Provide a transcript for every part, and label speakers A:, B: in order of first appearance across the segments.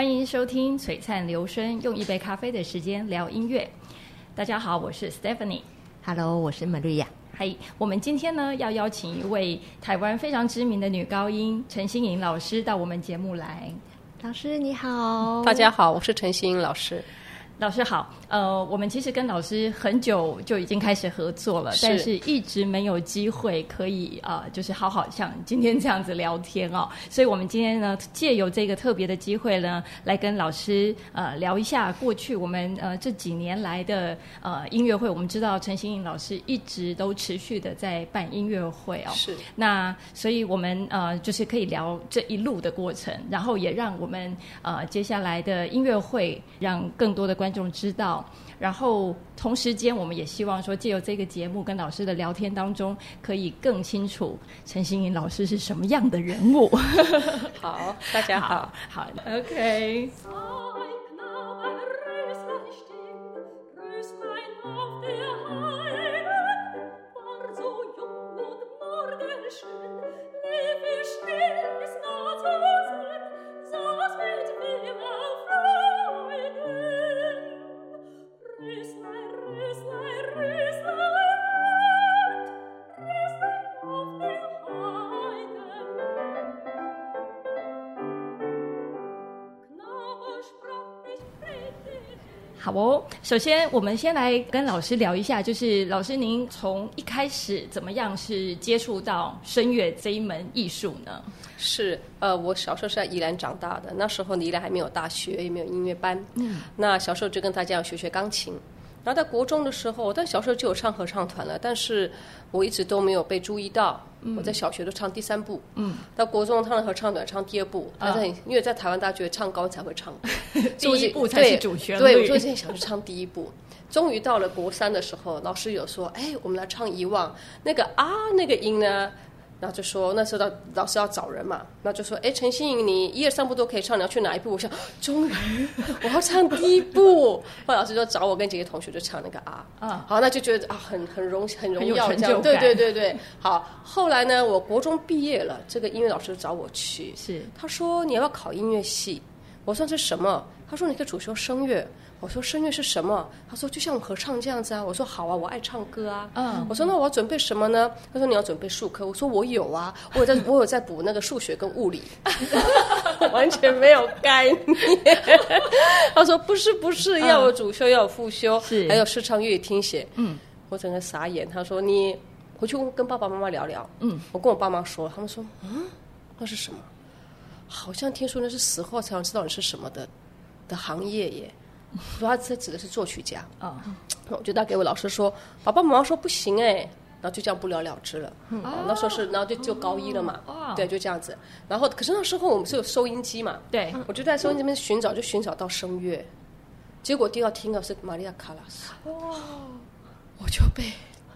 A: 欢迎收听《璀璨流声》，用一杯咖啡的时间聊音乐。大家好，我是 Stephanie。
B: Hello，我是 Maria。
A: 嗨，我们今天呢要邀请一位台湾非常知名的女高音陈心莹老师到我们节目来。
B: 老师你好，
C: 大家好，我是陈心莹老师。
A: 老师好，呃，我们其实跟老师很久就已经开始合作了，是但是一直没有机会可以啊、呃，就是好好像今天这样子聊天哦。所以我们今天呢，借由这个特别的机会呢，来跟老师呃聊一下过去我们呃这几年来的呃音乐会。我们知道陈欣颖老师一直都持续的在办音乐会哦，
C: 是。
A: 那所以我们呃就是可以聊这一路的过程，然后也让我们呃接下来的音乐会让更多的观观众知道，然后同时间，我们也希望说，借由这个节目跟老师的聊天当中，可以更清楚陈心颖老师是什么样的人物。
C: 好，大家好，
A: 好，好，OK。好哦，首先我们先来跟老师聊一下，就是老师您从一开始怎么样是接触到声乐这一门艺术呢？
C: 是，呃，我小时候是在宜兰长大的，那时候宜兰还没有大学，也没有音乐班，嗯，那小时候就跟大家要学学钢琴。然后在国中的时候，但小时候就有唱合唱团了，但是我一直都没有被注意到。嗯、我在小学都唱第三部，嗯，到国中唱了合唱团唱第二部，但是、嗯、因为在台湾大学唱高才会唱，
A: 第一部才是主旋律。
C: 对，对我就现在想去唱第一部。终于到了国三的时候，老师有说：“哎，我们来唱遗忘那个啊那个音呢。”然后就说那时候老老师要找人嘛，那就说哎，陈欣颖，你一二三部都可以唱，你要去哪一部？我想终于我要唱第一部。后来老师就找我跟几个同学就唱那个啊，啊，好，那就觉得啊很很荣很荣耀这样，对对对对。好，后来呢，我国中毕业了，这个音乐老师找我去，是他说你要不要考音乐系？我说这是什么？他说你可以主修声乐。我说声乐是什么？他说就像合唱这样子啊。我说好啊，我爱唱歌啊。嗯。我说那我要准备什么呢？他说你要准备数科。我说我有啊，我有在，我有在补那个数学跟物理，完全没有概念。他说不是不是，要有主修要有副修，是还有视唱乐听写。嗯。我整个傻眼。他说你回去跟爸爸妈妈聊聊。嗯。我跟我爸妈说，他们说嗯，那是什么？好像听说那是死后才能知道你是什么的的行业耶。说他这指的是作曲家。啊，我就打给我老师说，爸爸妈妈说不行哎，然后就这样不了了之了。嗯，那时候是，然后就就高一了嘛，对，就这样子。然后可是那时候我们是有收音机嘛，对，我就在收音机那边寻找，就寻找到声乐，结果第二听到是玛利亚卡拉斯，哇，我就被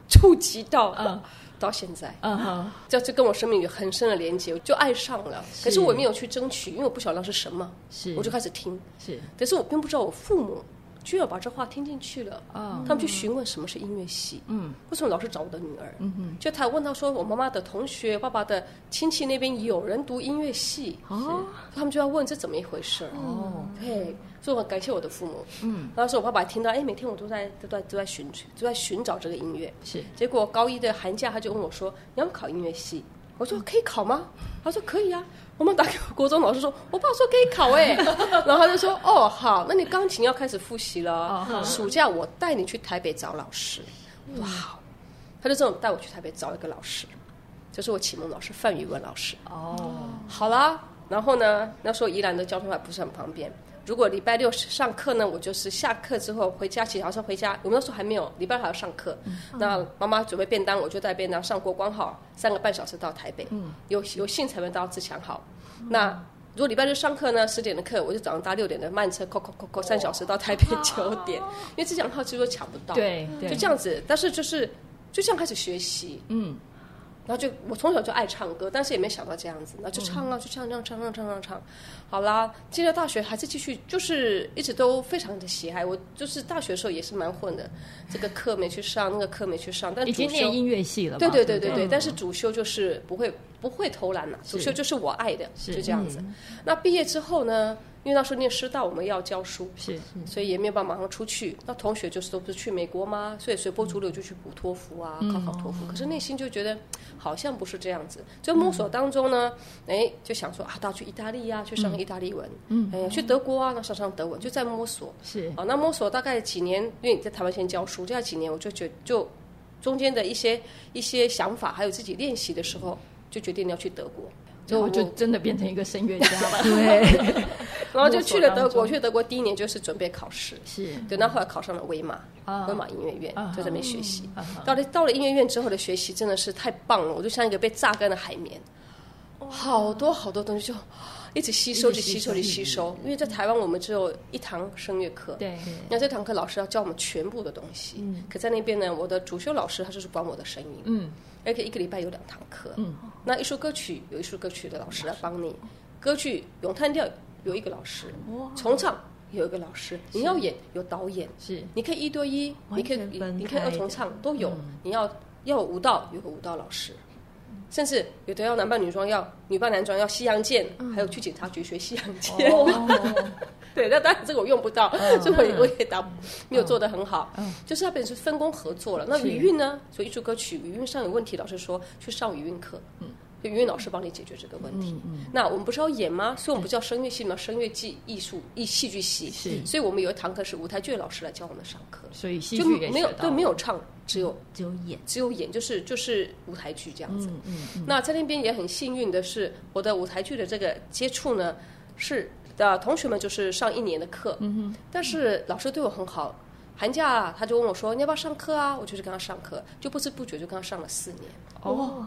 C: 触及到了。到现在，嗯哼，这就跟我生命有很深的连接，我就爱上了。可是我没有去争取，因为我不晓得那是什么，是，我就开始听，是。可是我并不知道我父母居然把这话听进去了，啊，他们去询问什么是音乐系，嗯，为什么老是找我的女儿？嗯嗯，就他问他说，我妈妈的同学、爸爸的亲戚那边有人读音乐系，哦，他们就要问这怎么一回事？哦，对。所以我很感谢我的父母。嗯，当时候我爸爸听到，哎，每天我都在都在都在寻都在寻找这个音乐。是，结果高一的寒假，他就问我说：“你要考音乐系？”我说：“可以考吗？”他说：“可以啊。”我们打给我国中老师说：“我爸说可以考哎。”然后他就说：“哦，好，那你钢琴要开始复习了。暑假我带你去台北找老师。”哇，他就这种带我去台北找一个老师，就是我启蒙老师范宇文老师。哦，好啦，然后呢，那时候宜兰的交通还不是很方便。如果礼拜六上课呢，我就是下课之后回家，骑脚车回家。我们那时候还没有，礼拜还要上课。嗯、那妈妈准备便当，我就带便当上国光号，三个半小时到台北。嗯、有有幸才能到自强号。嗯、那如果礼拜六上课呢，十点的课，我就早上搭六点的慢车，扣扣扣扣三小时到台北九点。哦、因为自强号其实都抢不到。对，对就这样子。但是就是就这样开始学习。嗯。然后就我从小就爱唱歌，但是也没想到这样子，那就唱啊，就唱唱唱唱唱唱唱，好啦，进了大学还是继续，就是一直都非常的喜爱。我就是大学的时候也是蛮混的，这个课没去上，那个课没去上，但主修已经念
A: 音乐系了。
C: 对对对对对，但是主修就是不会不会偷懒了，主修就是我爱的，就这样子。那毕业之后呢，因为那时候念师大，我们要教书，
A: 是，
C: 所以也没有办法马上出去。那同学就是都不是去美国吗？所以随波逐流就去补托福啊，考考托福。可是内心就觉得好像不是这样子。就摸索当中呢，哎，就想说啊，到去意大利啊，去上意大利文，嗯，哎，去德国啊，那上上德文，就在摸索。
A: 是，
C: 啊，那摸索大概几年，因为你在台湾先教书，这样几年我就觉就中间的一些一些想法，还有自己练习的时候，就决定要去德国。
A: 就我就真的变成一个声乐家了，
C: 对。然后就去了德国，去德国第一年就是准备考试，
A: 是。
C: 对，那后来考上了威玛，威玛音乐院，就在那边学习。到了到了音乐院之后的学习真的是太棒了，我就像一个被榨干的海绵，好多好多东西就一直吸收，就吸收，就吸收。因为在台湾我们只有一堂声乐课，
A: 对。
C: 那这堂课老师要教我们全部的东西，可在那边呢，我的主修老师他就是管我的声音，嗯。而且一个礼拜有两堂课，嗯，那一首歌曲有一首歌曲的老师来帮你，歌剧咏叹调有一个老师，重唱有一个老师，你要演有导演，
A: 是，
C: 你可以一对一，你可以你可以二重唱都有，你要要舞蹈有个舞蹈老师，甚至有的要男扮女装，要女扮男装，要西洋剑，还有去警察局学西洋剑。对，那当然这个我用不到，所以我我也答没有做的很好。就是它本身是分工合作了。那语韵呢？所以艺术歌曲语韵上有问题，老师说去上语韵课，嗯，语韵老师帮你解决这个问题。嗯那我们不是要演吗？所以我们不叫声乐系吗？声乐系艺术艺戏剧系。是。所以我们有一堂课是舞台剧的老师来教我们上课。
A: 所以戏
C: 剧就没有对没有唱，只有
B: 只有演，
C: 只有演，就是就是舞台剧这样子。嗯嗯。那在那边也很幸运的是，我的舞台剧的这个接触呢是。的同学们就是上一年的课，嗯哼，但是老师对我很好，寒假他就问我说：“你要不要上课啊？”我就去跟他上课，就不知不觉就跟他上了四年。哦，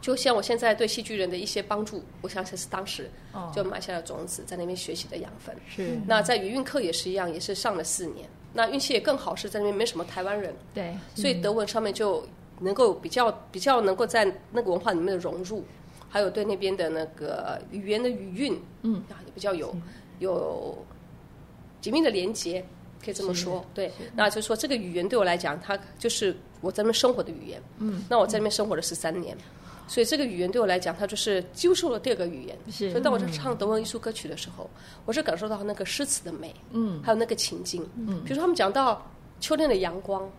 C: 就像我现在对戏剧人的一些帮助，我相信是当时就埋下了种子，在那边学习的养分。是，那在语韵课也是一样，也是上了四年。那运气也更好，是在那边没什么台湾人，
A: 对，
C: 所以德文上面就能够比较比较能够在那个文化里面的融入。还有对那边的那个语言的语韵，嗯，啊，也比较有有紧密的连接，可以这么说。对，那就是说这个语言对我来讲，它就是我在那边生活的语言。嗯，那我在那边生活了十三年，所以这个语言对我来讲，它就是接受了第二个语言。是，所以当我在唱德文艺术歌曲的时候，我是感受到那个诗词的美，嗯，还有那个情境。嗯，比如说他们讲到秋天的阳光。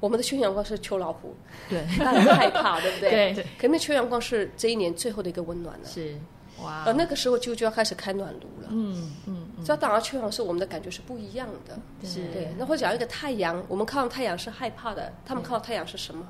C: 我们的秋阳光是秋老虎，对，大家害怕，对不对？对。可是秋阳光是这一年最后的一个温暖了。是，哇。而那个时候就就要开始开暖炉了。嗯嗯。所以当然秋阳是我们的感觉是不一样的。是。对。那或者讲一个太阳，我们看到太阳是害怕的，他们看到太阳是什么？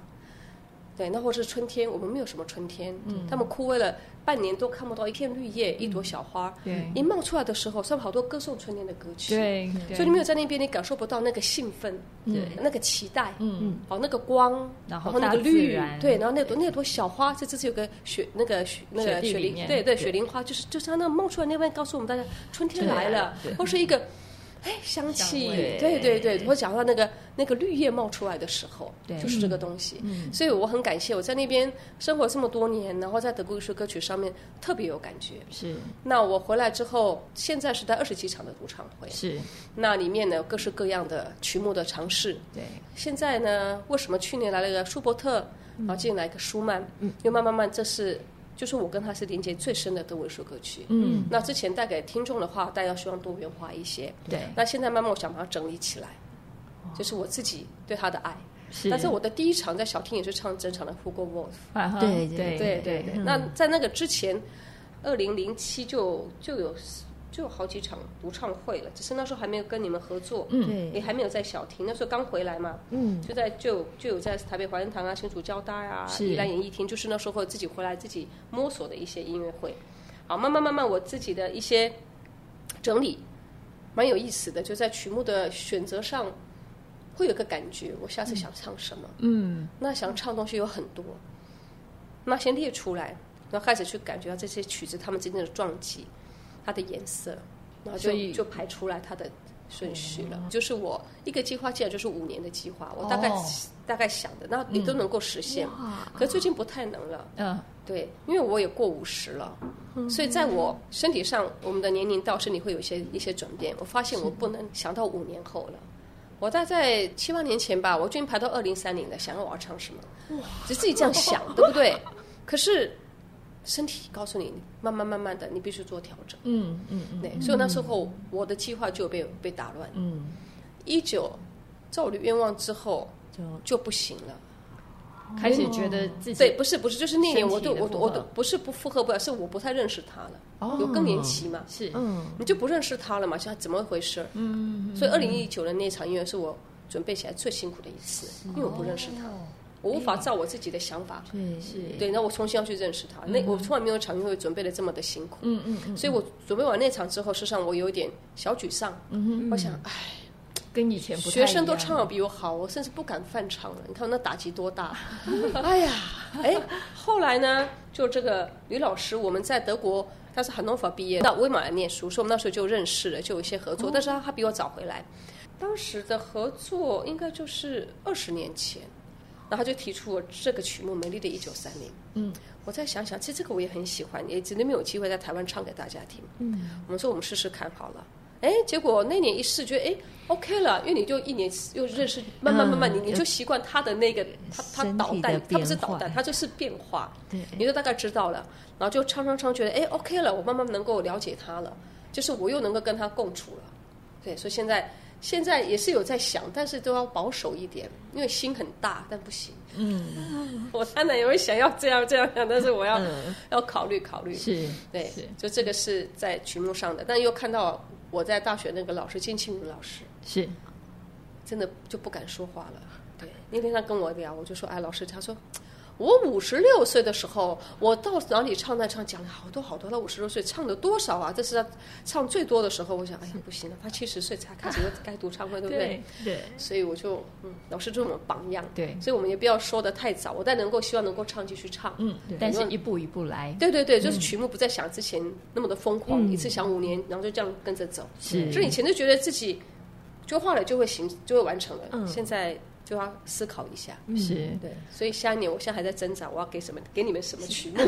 C: 对。那或者是春天，我们没有什么春天。嗯。他们枯萎了。半年都看不到一片绿叶，一朵小花。对，一冒出来的时候，上面好多歌颂春天的歌曲。对，所以你没有在那边，你感受不到那个兴奋，对，那个期待，嗯，哦，那个光，然后那个绿，对，然后那朵那朵小花，这这是有个雪，那个雪那个雪铃，对对，雪铃花，就是就是它那冒出来那边，告诉我们大家春天来了，或是一个。哎，香气，对对对，我讲到那个那个绿叶冒出来的时候，就是这个东西。所以我很感谢我在那边生活这么多年，然后在德国艺术歌曲上面特别有感觉。是。那我回来之后，现在是在二十几场的独唱会。是。那里面呢，各式各样的曲目的尝试。对。现在呢，为什么去年来了一个舒伯特，然后进来一个舒曼？嗯。又慢慢慢，这是。就是我跟他是连接最深的德文艺术歌曲。嗯，那之前带给听众的话，大家希望多元化一些。对。那现在慢慢我想把它整理起来，就是我自己对他的爱。是。但是我的第一场在小厅也是唱整场的《Hugo Wolf》。对对对对对。那在那个之前，二零零七就就有。就有好几场独唱会了，只是那时候还没有跟你们合作，嗯，也还没有在小厅，那时候刚回来嘛，嗯，就在就就有在台北怀恩堂啊、新竹交大啊、宜兰演艺厅，就是那时候自己回来自己摸索的一些音乐会，好，慢慢慢慢我自己的一些整理，蛮有意思的，就在曲目的选择上会有个感觉，我下次想唱什么，嗯，那想唱的东西有很多，那先列出来，然后开始去感觉到这些曲子他们之间的撞击。它的颜色，然后就就排出来它的顺序了。嗯、就是我一个计划，既然就是五年的计划，我大概、哦、大概想的，那你都能够实现。嗯、可是最近不太能了。嗯，对，因为我也过五十了，嗯、所以在我身体上，我们的年龄到身体会有一些一些转变。我发现我不能想到五年后了。我大概七八年前吧，我决定排到二零三零了，想要我要唱什么，哇，就自己这样想，对不对？可是。身体告诉你，慢慢慢慢的，你必须做调整。
A: 嗯嗯嗯。
C: 对，所以那时候我的计划就被被打乱。
A: 嗯。
C: 一九照我的愿望之后，就就不行了，
A: 开始觉得自己
C: 对，不是不是，就是那年我都我我都不是不负荷不了，是我不太认识他了。哦。有更年期嘛？
A: 是。
C: 嗯。你就不认识他了嘛？现在怎么回事？嗯。所以二零一九的那场音乐是我准备起来最辛苦的一次，因为我不认识他。我无法照我自己的想法，
A: 对，是，
C: 对，那我重新要去认识他。那我从来没有场音乐准备的这么的辛苦，嗯嗯嗯。所以我准备完那场之后，事实际上我有一点小沮丧，嗯，我想，哎，
A: 跟以前不
C: 学生都唱的比我好，我甚至不敢翻唱了。你看我那打击多大！哎呀，哎，后来呢，就这个吕老师，我们在德国，他是汉诺法毕业，到威马来念书，所以我们那时候就认识了，就有一些合作。但是他他比我早回来，当时的合作应该就是二十年前。然后他就提出了这个曲目《美丽的一九三零》。嗯，我再想想，其实这个我也很喜欢，也真的没有机会在台湾唱给大家听。嗯，我们说我们试试看好了。哎，结果那年一试，觉得哎，OK 了，因为你就一年又认识，慢慢慢慢，你你就习惯他的那个，他他导弹，他不是导弹，他就是变化。对，你就大概知道了，然后就唱唱唱，觉得哎，OK 了，我慢慢能够了解他了，就是我又能够跟他共处了。对，所以现在。现在也是有在想，但是都要保守一点，因为心很大，但不行。嗯，我当然也会想要这样这样想，但是我要、嗯、要考虑考虑。是，对，是就这个是在曲目上的，但又看到我在大学那个老师金庆茹老师，是，真的就不敢说话了。对，那天他跟我聊，我就说，哎，老师，他说。我五十六岁的时候，我到哪里唱那唱，讲了好多好多。到五十六岁唱了多少啊？这是他唱最多的时候。我想，哎呀，不行了，他七十岁才开始该独唱会，对不对？对。所以我就，嗯，老师做我们榜样。对。所以我们也不要说的太早，我但能够希望能够唱继续唱。嗯。
A: 但是一步一步来。
C: 对对对，就是曲目不再想之前那么的疯狂，一次想五年，然后就这样跟着走。是。就以前就觉得自己就画了就会行，就会完成了。嗯。现在。就要思考一下，是。对，所以下一年我现在还在挣扎，我要给什么，给你们什么曲目？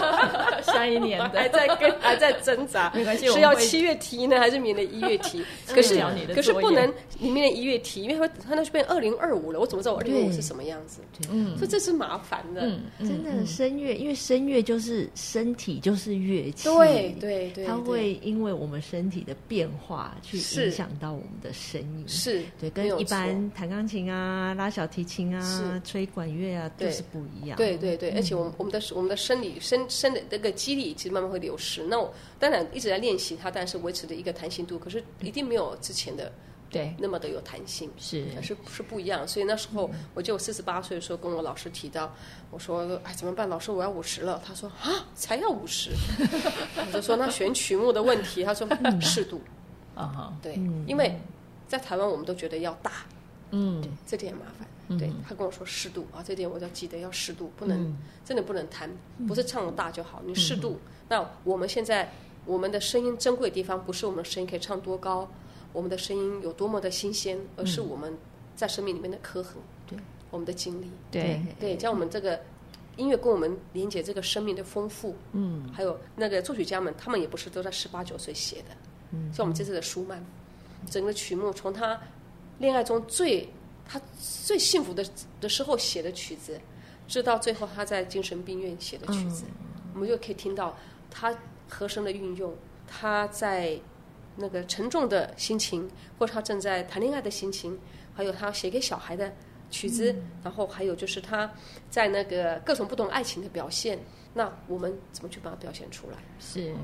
A: 下一年
C: 的。还在跟还在挣扎，没关系，是要七月提呢，还是明年一月提？可是可是不能里面的一月提，因为它那就变二零二五了，我怎么知道我二零二五是什么样子？嗯，所以这是麻烦的，
B: 真的声乐，因为声乐就是身体就是乐器，
C: 对对对，
B: 它会因为我们身体的变化去影响到我们的声音，
C: 是
B: 对，跟一般弹钢琴啊。啊，拉小提琴啊，是吹管乐啊，都是不一样。
C: 对对对，而且我们我们的我们的生理生生的那个肌力其实慢慢会流失。那我当然一直在练习它，但是维持的一个弹性度，可是一定没有之前的对那么的有弹性。是是是不一样。所以那时候我就四十八岁的时候跟我老师提到，我说哎怎么办？老师我要五十了。他说啊才要五十。我就说那选曲目的问题，他说适度。啊哈，对，因为在台湾我们都觉得要大。嗯，对，这点麻烦。嗯、对，他跟我说适度啊，这点我要记得要适度，不能、嗯、真的不能贪，不是唱的大就好，你适度。嗯、那我们现在我们的声音珍贵的地方，不是我们的声音可以唱多高，我们的声音有多么的新鲜，而是我们在生命里面的刻痕，对，我们的经历，对。对，将我们这个音乐跟我们连接这个生命的丰富，嗯，还有那个作曲家们，他们也不是都在十八九岁写的，嗯，像我们这次的舒曼，整个曲目从他。恋爱中最他最幸福的的时候写的曲子，直到最后他在精神病院写的曲子，嗯、我们就可以听到他和声的运用，他在那个沉重的心情，或者他正在谈恋爱的心情，还有他写给小孩的曲子，嗯、然后还有就是他在那个各种不同爱情的表现。那我们怎么去把它表现出来？是对，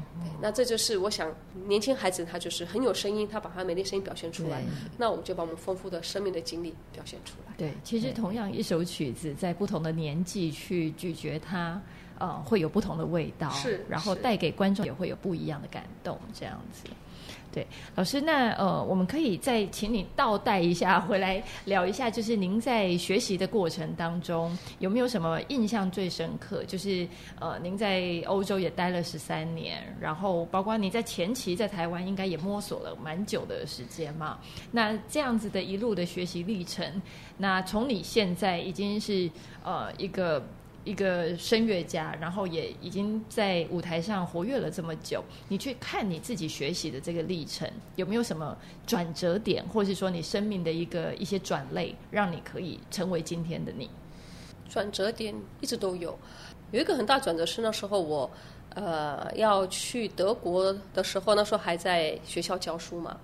C: 那这就是我想，年轻孩子他就是很有声音，他把他美丽声音表现出来。那我们就把我们丰富的生命的经历表现出来。
A: 对，其实同样一首曲子，在不同的年纪去咀嚼它，呃，会有不同的味道。是，然后带给观众也会有不一样的感动，这样子。对，老师，那呃，我们可以再请你倒带一下，回来聊一下，就是您在学习的过程当中有没有什么印象最深刻？就是呃，您在欧洲也待了十三年，然后包括你在前期在台湾应该也摸索了蛮久的时间嘛。那这样子的一路的学习历程，那从你现在已经是呃一个。一个声乐家，然后也已经在舞台上活跃了这么久，你去看你自己学习的这个历程，有没有什么转折点，或是说你生命的一个一些转类，让你可以成为今天的你？
C: 转折点一直都有，有一个很大转折是那时候我，呃，要去德国的时候，那时候还在学校教书嘛，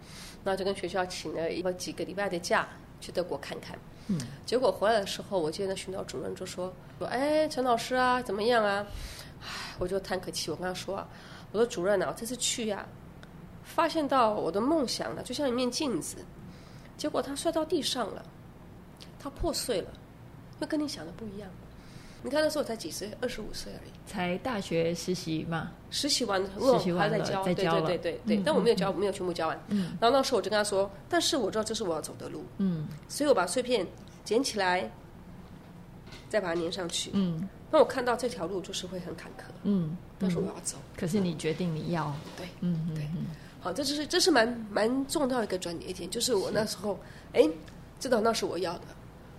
C: 那就跟学校请了一个几个礼拜的假去德国看看。结果回来的时候，我见到那训导主任就说说，哎，陈老师啊，怎么样啊？唉，我就叹口气，我跟他说啊，我说主任啊，我这次去呀、啊，发现到我的梦想呢，就像一面镜子，结果它摔到地上了。它破碎了，会跟你想的不一样。你看那时候我才几岁，二十五岁而已。
A: 才大学实习嘛，
C: 实习完，
A: 实习完
C: 还在教，
A: 在教
C: 对对对对对。但我没有教，没有全部教完。嗯。然后那时候我就跟他说：“但是我知道这是我要走的路。”嗯。所以我把碎片捡起来，再把它粘上去。嗯。那我看到这条路就是会很坎坷。嗯。但是我要走。
A: 可是你决定你要。
C: 对。嗯对。好，这就是这是蛮蛮重要一个转捩点，就是我那时候哎，知道那是我要的。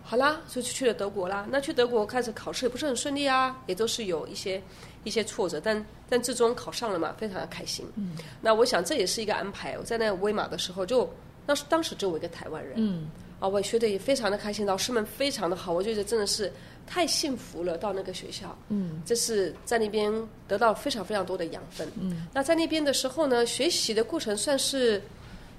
C: 好啦，所以就去了德国啦。那去德国开始考试也不是很顺利啊，也都是有一些一些挫折，但但最终考上了嘛，非常的开心。嗯，那我想这也是一个安排。我在那个威马的时候就，就当时当时只有我一个台湾人。嗯，啊，我也学的也非常的开心，老师们非常的好，我觉得真的是太幸福了。到那个学校，嗯，这是在那边得到非常非常多的养分。嗯，那在那边的时候呢，学习的过程算是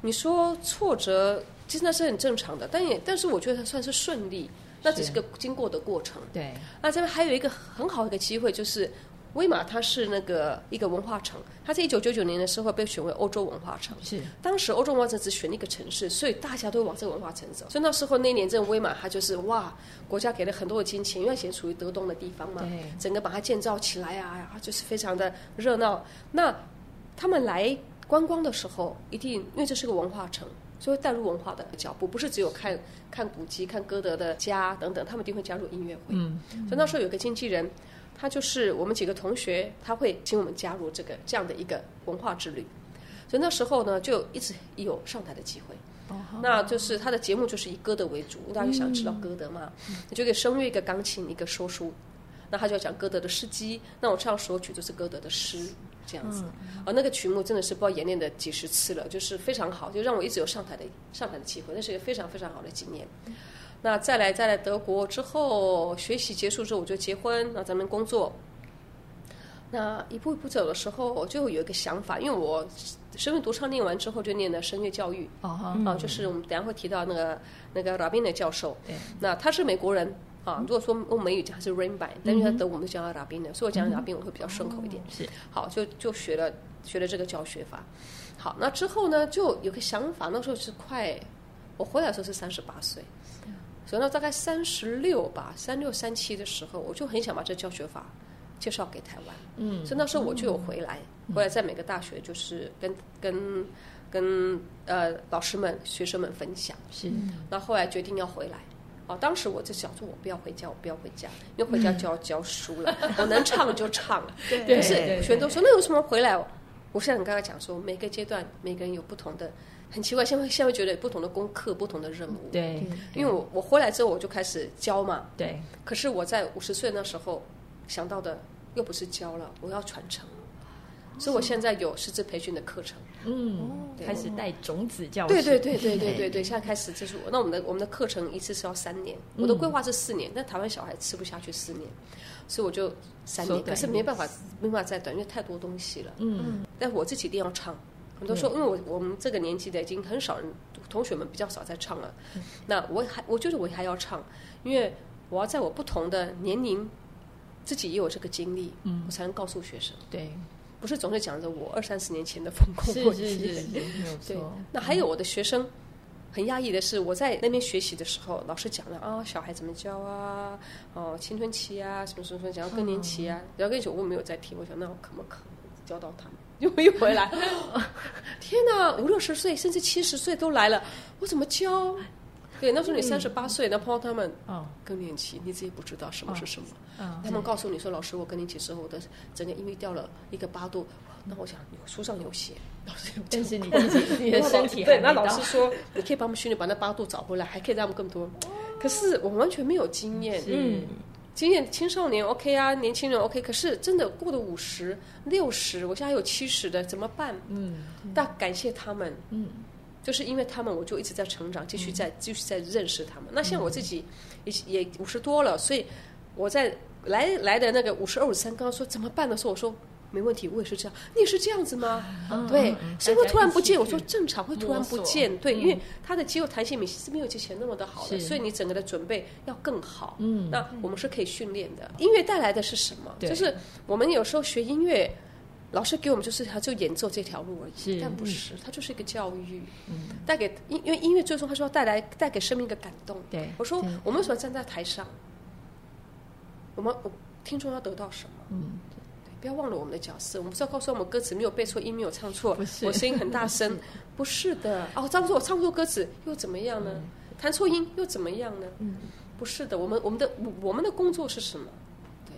C: 你说挫折。其实那是很正常的，但也但是我觉得它算是顺利，那只是个经过的过程。
A: 对。
C: 那这边还有一个很好的一个机会，就是威马它是那个一个文化城，它在一九九九年的时候被选为欧洲文化城。
A: 是。
C: 当时欧洲文化城只选一个城市，所以大家都往这个文化城走。所以那时候那年，这个威马它就是哇，国家给了很多的金钱，因为以前属于德东的地方嘛，对。整个把它建造起来啊，就是非常的热闹。那他们来观光的时候，一定因为这是个文化城。所以带入文化的脚步，不是只有看看古籍、看歌德的家等等，他们一定会加入音乐会。嗯，所以那时候有个经纪人，他就是我们几个同学，他会请我们加入这个这样的一个文化之旅。所以那时候呢，就一直有上台的机会。哦，那就是他的节目就是以歌德为主，大家就想知道歌德嘛，你、嗯、就给声乐一个钢琴一个说书，那他就要讲歌德的事迹，那我唱首曲就是歌德的诗。这样子，而那个曲目真的是不知道演练了几十次了，就是非常好，就让我一直有上台的上台的机会，那是一个非常非常好的经验。那再来再来德国之后，学习结束之后我就结婚，那咱们工作。那一步一步走的时候，我就有一个想法，因为我声乐独唱念完之后就念了声乐教育，啊、嗯，就是我们等下会提到那个那个 Rabiner 教授，那他是美国人。啊，如果说用美语讲，是 Reinbein，但是他德文我们就讲 Rabiner 的，所以我讲 Rabiner 我会比较顺口一点。是，好，就就学了学了这个教学法。好，那之后呢，就有个想法，那时候是快，我回来的时候是三十八岁，所以呢，大概三十六吧，三六三七的时候，我就很想把这教学法介绍给台湾。嗯，所以那时候我就有回来，回来在每个大学就是跟跟跟呃老师们、学生们分享。是，那后来决定要回来。哦，当时我就想说，我不要回家，我不要回家，因为回家就要教书了。嗯、我能唱就唱了，对，可是全都说那有什么回来？我现在你刚才讲说，每个阶段每个人有不同的，很奇怪，现在现在会觉得有不同的功课，不同的任务。对，因为我我回来之后我就开始教嘛。对。可是我在五十岁那时候想到的又不是教了，我要传承。所以我现在有师资培训的课程，嗯，
A: 开始带种子教育，
C: 对对对对对对对，现在开始就是我。那我们的我们的课程一次是要三年，我的规划是四年，但台湾小孩吃不下去四年，所以我就三年，可是没办法没办法再短，因为太多东西了，嗯。但我自己一定要唱，很多时候因为我我们这个年纪的已经很少人，同学们比较少在唱了，那我还我觉得我还要唱，因为我要在我不同的年龄，自己也有这个经历，嗯，我才能告诉学生，对。不是总是讲着我二三十年前的丰功伟绩，对。那还有我的学生，很压抑的是，我在那边学习的时候，老师讲了啊，小孩怎么教啊，哦，青春期啊，什么什么什么，讲到更年期啊，然后跟你说我没有在听，我想那我可不可能教到他们？又没有回来，天哪，五六十岁甚至七十岁都来了，我怎么教？对，那时候你三十八岁，那碰到他们更年期，你自己不知道什么是什么。他们告诉你说：“老师，我更年期时候，我的整个音域掉了一个八度。”那我想，书上有写，老师有。
A: 但是你自己你的 身体对，
C: 那老师说，你可以帮我们训练，把那八度找回来，还可以让我们更多。可是我们完全没有经验，嗯，经验青少年 OK 啊，年轻人 OK，可是真的过了五十、六十，我现在还有七十的，怎么办？嗯，但感谢他们，嗯。就是因为他们，我就一直在成长，继续在继续在认识他们。那像我自己也也五十多了，所以我在来来的那个五十二五三，刚刚说怎么办的时候，我说没问题，我也是这样。你也是这样子吗？嗯、对，是会突然不见。我说正常会突然不见，对，因为它的肌肉弹性比是没有之前那么的好的，所以你整个的准备要更好。嗯，那我们是可以训练的。音乐带来的是什么？就是我们有时候学音乐。老师给我们就是他就演奏这条路而已，但不是，他就是一个教育，带给因，因为音乐最终他说要带来带给生命一个感动。对，我说我们为什么站在台上？我们听众要得到什么？嗯，对，不要忘了我们的角色。我们不是要告诉我们歌词没有背错，音没有唱错，我声音很大声，不是的。哦，这样说我唱错歌词又怎么样呢？弹错音又怎么样呢？嗯，不是的。我们我们的我们的工作是什么？对，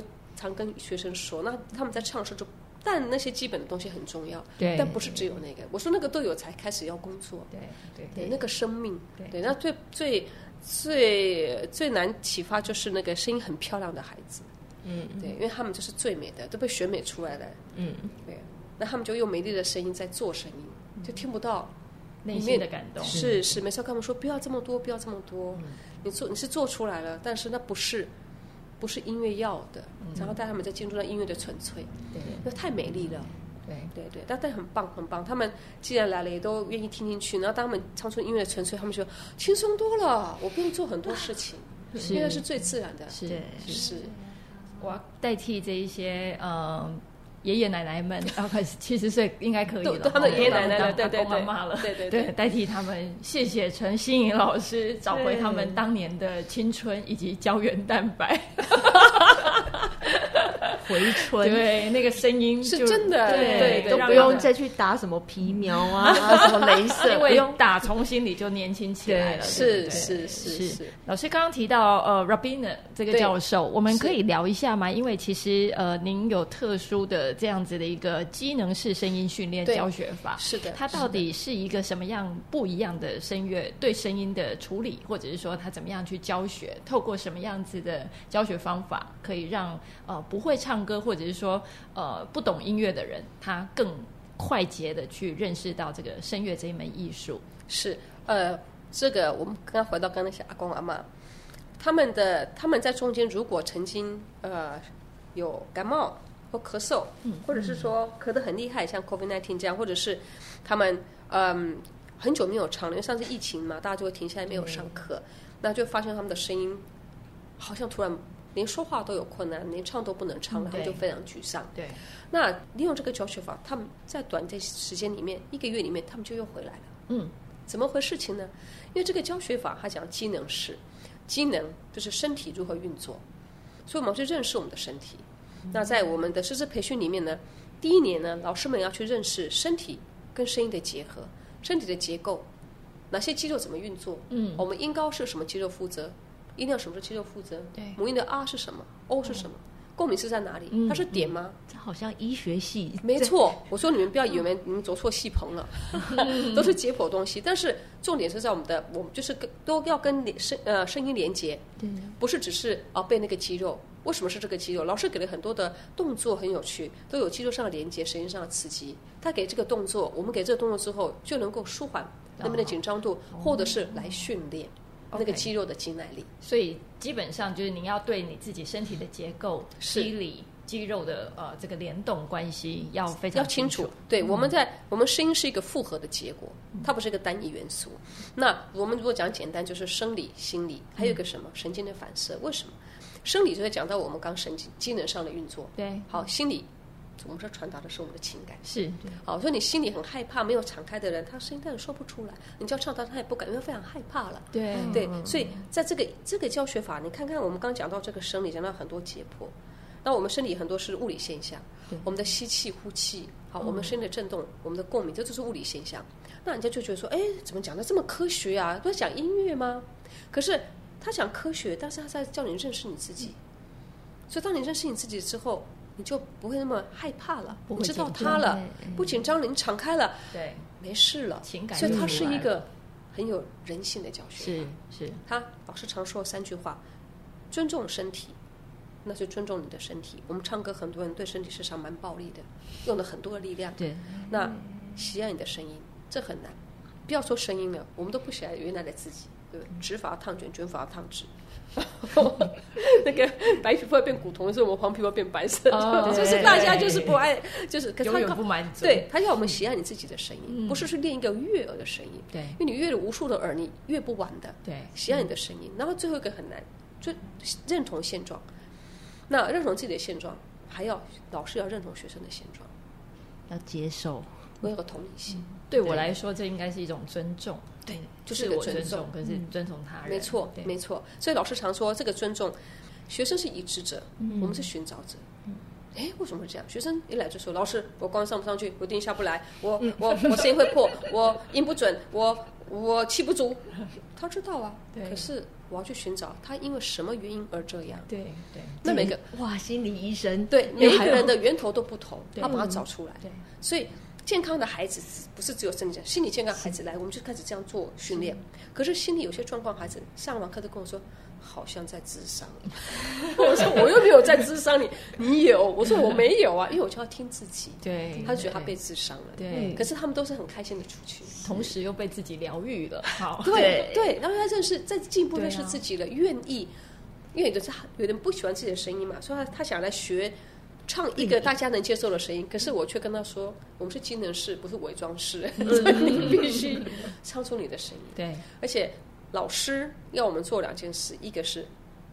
C: 就。常跟学生说，那他们在唱的时候就，但那些基本的东西很重要，对，但不是只有那个。我说那个都有才开始要工作，对对对，对，那个生命，对，对，那最最最最难启发就是那个声音很漂亮的孩子，嗯，对，因为他们就是最美的，都被选美出来的，嗯，对，那他们就用美丽的声音在做声音，就听不到
A: 内心的感动，
C: 是是，没事，跟他们说不要这么多，不要这么多，你做你是做出来了，但是那不是。不是音乐要的，然后带他们再进入到音乐的纯粹，对，那太美丽了，对。对对，但但很棒很棒，他们既然来了，也都愿意听进去。然后当他们唱出音乐的纯粹，他们就轻松多了，我不用做很多事情，因为是最自然的，是。是，
A: 我要代替这一些呃。爷爷奶奶们，大概七十岁应该可以了。
C: 他们爷爷奶奶对，对对
A: 对，对对对，代替他们，谢谢陈欣颖老师，找回他们当年的青春以及胶原蛋白。回春，对那个声音
C: 是真的，对，
B: 都不用再去打什么皮苗啊，什么镭射，
A: 因为用打从心里就年轻起来了。
C: 是是是是。
A: 老师刚刚提到呃，Rabina 这个教授，我们可以聊一下吗？因为其实呃，您有特殊的这样子的一个机能式声音训练教学法，
C: 是的。
A: 它到底是一个什么样不一样的声乐对声音的处理，或者是说它怎么样去教学？透过什么样子的教学方法，可以让呃不会唱。唱歌，或者是说，呃，不懂音乐的人，他更快捷的去认识到这个声乐这一门艺术。
C: 是，呃，这个我们刚刚回到刚才那些阿公阿妈，他们的他们在中间如果曾经呃有感冒或咳嗽，嗯，或者是说咳得很厉害，像 COVID-19 这样，或者是他们嗯、呃、很久没有唱了，因为上次疫情嘛，大家就会停下来没有上课，嗯、那就发现他们的声音好像突然。连说话都有困难，连唱都不能唱然后就非常沮丧。对，那利用这个教学法，他们在短的时间里面，一个月里面，他们就又回来了。嗯，怎么回事情呢？因为这个教学法，它讲机能式，机能就是身体如何运作，所以我们去认识我们的身体。嗯、那在我们的师资培训里面呢，第一年呢，老师们要去认识身体跟声音的结合，身体的结构，哪些肌肉怎么运作？嗯，我们音高是什么肌肉负责？音量什么是肌肉负责？对，母音的 R 是什么？O 是什么？共鸣是在哪里？它是点吗？
B: 这好像医学系。
C: 没错，我说你们不要以为你们走错戏棚了，都是解剖东西。但是重点是在我们的，我们就是跟都要跟声呃声音连接，对，不是只是啊背那个肌肉。为什么是这个肌肉？老师给了很多的动作很有趣，都有肌肉上的连接，神经上的刺激。他给这个动作，我们给这个动作之后，就能够舒缓那边的紧张度，或者是来训练。那个肌肉的肌耐力，
A: 所以基本上就是你要对你自己身体的结构、肌理、肌肉的呃这个联动关系要非常清楚。
C: 要清楚。对，嗯、我们在我们声音是一个复合的结果，它不是一个单一元素。嗯、那我们如果讲简单，就是生理、心理，还有一个什么、嗯、神经的反射？为什么？生理就在讲到我们刚神经机能上的运作。对，好，心理。我们说传达的是我们的情感，是好。所以你心里很害怕，没有敞开的人，他声音当然说不出来。你叫唱他，他也不敢，因为非常害怕了。对对，所以在这个这个教学法，你看看我们刚讲到这个生理，讲到很多解剖。那我们身体很多是物理现象，我们的吸气、呼气，好，我们声音的震动，我们的共鸣，这就是物理现象。那人家就觉得说，哎，怎么讲的这么科学啊？不是讲音乐吗？可是他讲科学，但是他在叫你认识你自己。所以当你认识你自己之后。你就不会那么害怕了，你知道他了，不紧张了，你敞开了，对，没事了。情感，所以他是一个很有人性的教学。是是，他老师常说三句话：尊重身体，那就尊重你的身体。我们唱歌，很多人对身体事实上蛮暴力的，用了很多的力量。对，那喜爱你的声音，这很难。不要说声音了，我们都不喜爱原来的自己。对，直发烫卷，卷发烫直。那个白皮肤会变古铜，所以我们黄皮肤变白色。哦、就是大家就是不爱，就是可是他
A: 永远不满足。
C: 对，他要我们喜爱你自己的声音，嗯、不是去练一个悦耳的声音。
A: 对，
C: 因为你悦了无数的耳，你悦不完的。
A: 对，
C: 喜爱你的声音。然后最后一个很难，就认同现状。那认同自己的现状，还要老师要认同学生的现状，
B: 要接受，
C: 我有个同理心。
A: 嗯对我来说，这应该是一种尊重。
C: 对，就是我尊重，
A: 可是尊重他人。
C: 没错，没错。所以老师常说，这个尊重，学生是已知者，我们是寻找者。哎，为什么会这样？学生一来就说：“老师，我光上不上去，我低音下不来，我我我声音会破，我音不准，我我气不足。”他知道啊，可是我要去寻找他因为什么原因而这样。
A: 对对。
C: 那每个
B: 哇，心理医生
C: 对每一个人的源头都不同，他把它找出来。对，所以。健康的孩子不是只有身体健康，心理健康孩子来，我们就开始这样做训练。可是心里有些状况，孩子上完课都跟我说，好像在智商。我说我又没有在智商你，你有？我说我没有啊，因为我就要听自己。
A: 对，
C: 他就觉得他被智商了。对，可是他们都是很开心的出去，
A: 同时又被自己疗愈了。好，
C: 对对，然后他认识在进一步认识自己了，愿意，因为有的有人不喜欢自己的声音嘛，所以他他想来学。唱一个大家能接受的声音，可是我却跟他说：“我们是机能式，不是伪装式，你必须唱出你的声音。”
A: 对，
C: 而且老师要我们做两件事：一个是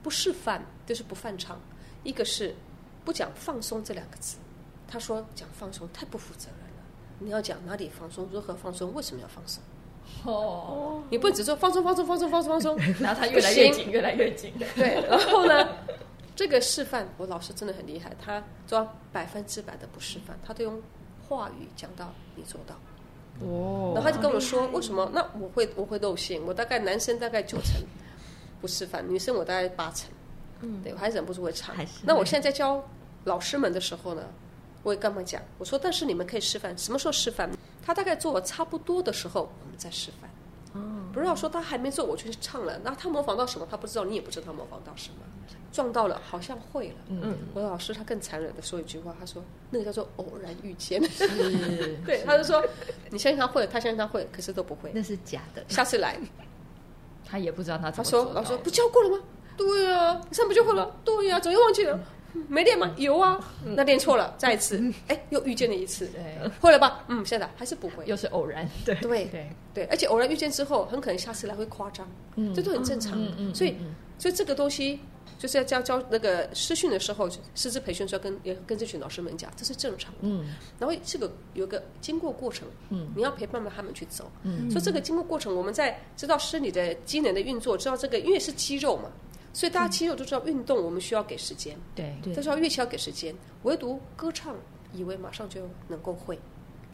C: 不示范，就是不范唱；一个是不讲放松这两个字。他说讲放松太不负责任了，你要讲哪里放松，如何放松，为什么要放松？哦，你不能只说放松、放松、放松、放松、放松，
A: 然后他越来越紧，越来越紧。
C: 对，然后呢？这个示范，我老师真的很厉害，他做百分之百的不示范，他都用话语讲到你做到。哦，然后他就跟我说，为什么？那我会我会露馅，我大概男生大概九成不示范，女生我大概八成。嗯，对我还是忍不住会唱。那我现在在教老师们的时候呢，我也跟他们讲，我说，但是你们可以示范，什么时候示范？他大概做差不多的时候，我们再示范。不知道说他还没做，我就去唱了。那他模仿到什么？他不知道，你也不知道他模仿到什么。撞到了，好像会了。嗯，我的老师他更残忍的说一句话，他说那个叫做偶然遇见。是，对，他就说你相信他会，他相信他会，可是都不会，
B: 那是假的。
C: 下次来，
A: 他也不知道他。
C: 他说老师说不教过了吗？对啊，你上不就会了？对呀，怎么又忘记了？没练吗？有啊，那练错了，再一次，哎，又遇见了一次，会了吧？嗯，现在。还是不会，
A: 又是偶然，对。
C: 对。对。对，而且偶然遇见之后，很可能下次来会夸张，嗯，这都很正常，所以所以这个东西就是要教教那个师训的时候，师资培训的时候跟也跟这群老师们讲，这是正常的，嗯，然后这个有个经过过程，嗯，你要陪伴着他们去走，嗯，所以这个经过过程，我们在知道生理的机能的运作，知道这个因为是肌肉嘛。所以大家肌肉都知道运动，我们需要给时间。
A: 对对，
C: 都知道乐器要给时间。唯独歌唱，以为马上就能够会，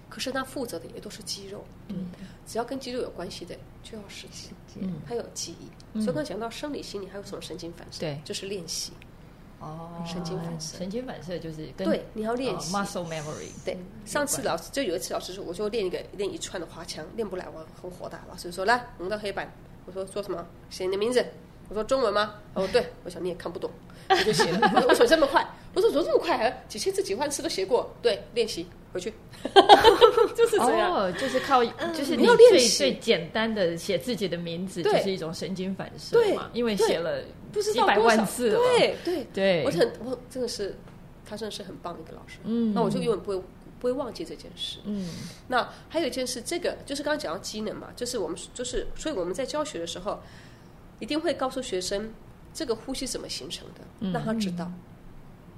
C: 可是那负责的也都是肌肉。嗯，只要跟肌肉有关系的，就要时间。嗯，还有记忆。所以刚讲到生理、心理，还有什么神经反射？对，就是练习。哦，神经反射。
A: 神经反射就是
C: 对，你要练习
A: muscle memory。
C: 对，上次老师就有一次老师说，我就练一个练一串的花腔，练不来，我很火大。老师说来，我们到黑板。我说说什么？写你的名字。我说中文吗？哦，对，我想你也看不懂，我就写了。我说这么快？我说怎么这么快？还几千字、几万次都写过？对，练习回去，就是这样。
A: 哦，就是靠，就是你要练习最简单的写自己的名字，就是一种神经反射嘛。因为写了不知道百万次了。
C: 对对对，我很我真的是，他真的是很棒的一个老师。嗯，那我就永远不会不会忘记这件事。嗯，那还有一件事，这个就是刚刚讲到机能嘛，就是我们就是，所以我们在教学的时候。一定会告诉学生这个呼吸怎么形成的，让他知道，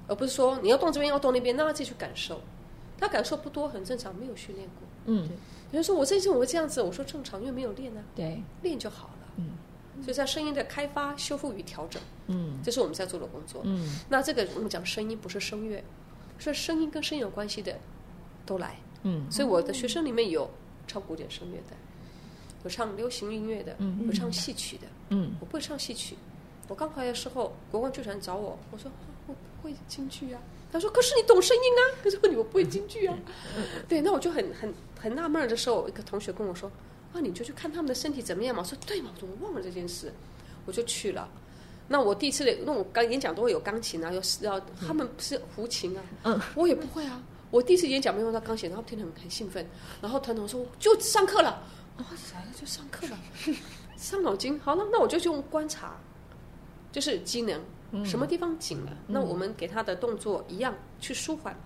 C: 而不是说你要动这边要动那边，让他自己去感受。他感受不多很正常，没有训练过。嗯，有人说我这次我会这样子，我说正常，因为没有练呢。对，练就好了。嗯，所以在声音的开发、修复与调整，嗯，这是我们在做的工作。嗯，那这个我们讲声音不是声乐，是声音跟声音有关系的都来。嗯，所以我的学生里面有唱古典声乐的。有唱流行音乐的，有唱戏曲的。嗯，我不会唱戏曲。我刚回来的时候，国光剧团找我，我说我不会京剧啊。他说：“可是你懂声音啊。”可是你我不会京剧啊。对，那我就很很很纳闷的时候，一个同学跟我说：“啊，你就去看他们的身体怎么样嘛？”我说：“对嘛，我怎么忘了这件事？”我就去了。那我第一次的，那我刚演讲都会有钢琴啊，有要他们不是胡琴啊。嗯，我也不会啊。我第一次演讲没用到钢琴，然后听得很很兴奋，然后团长说：“就上课了。”哦，来了就上课了，伤脑筋。好了，那我就用观察，就是机能，嗯、什么地方紧了，嗯、那我们给他的动作一样去舒缓，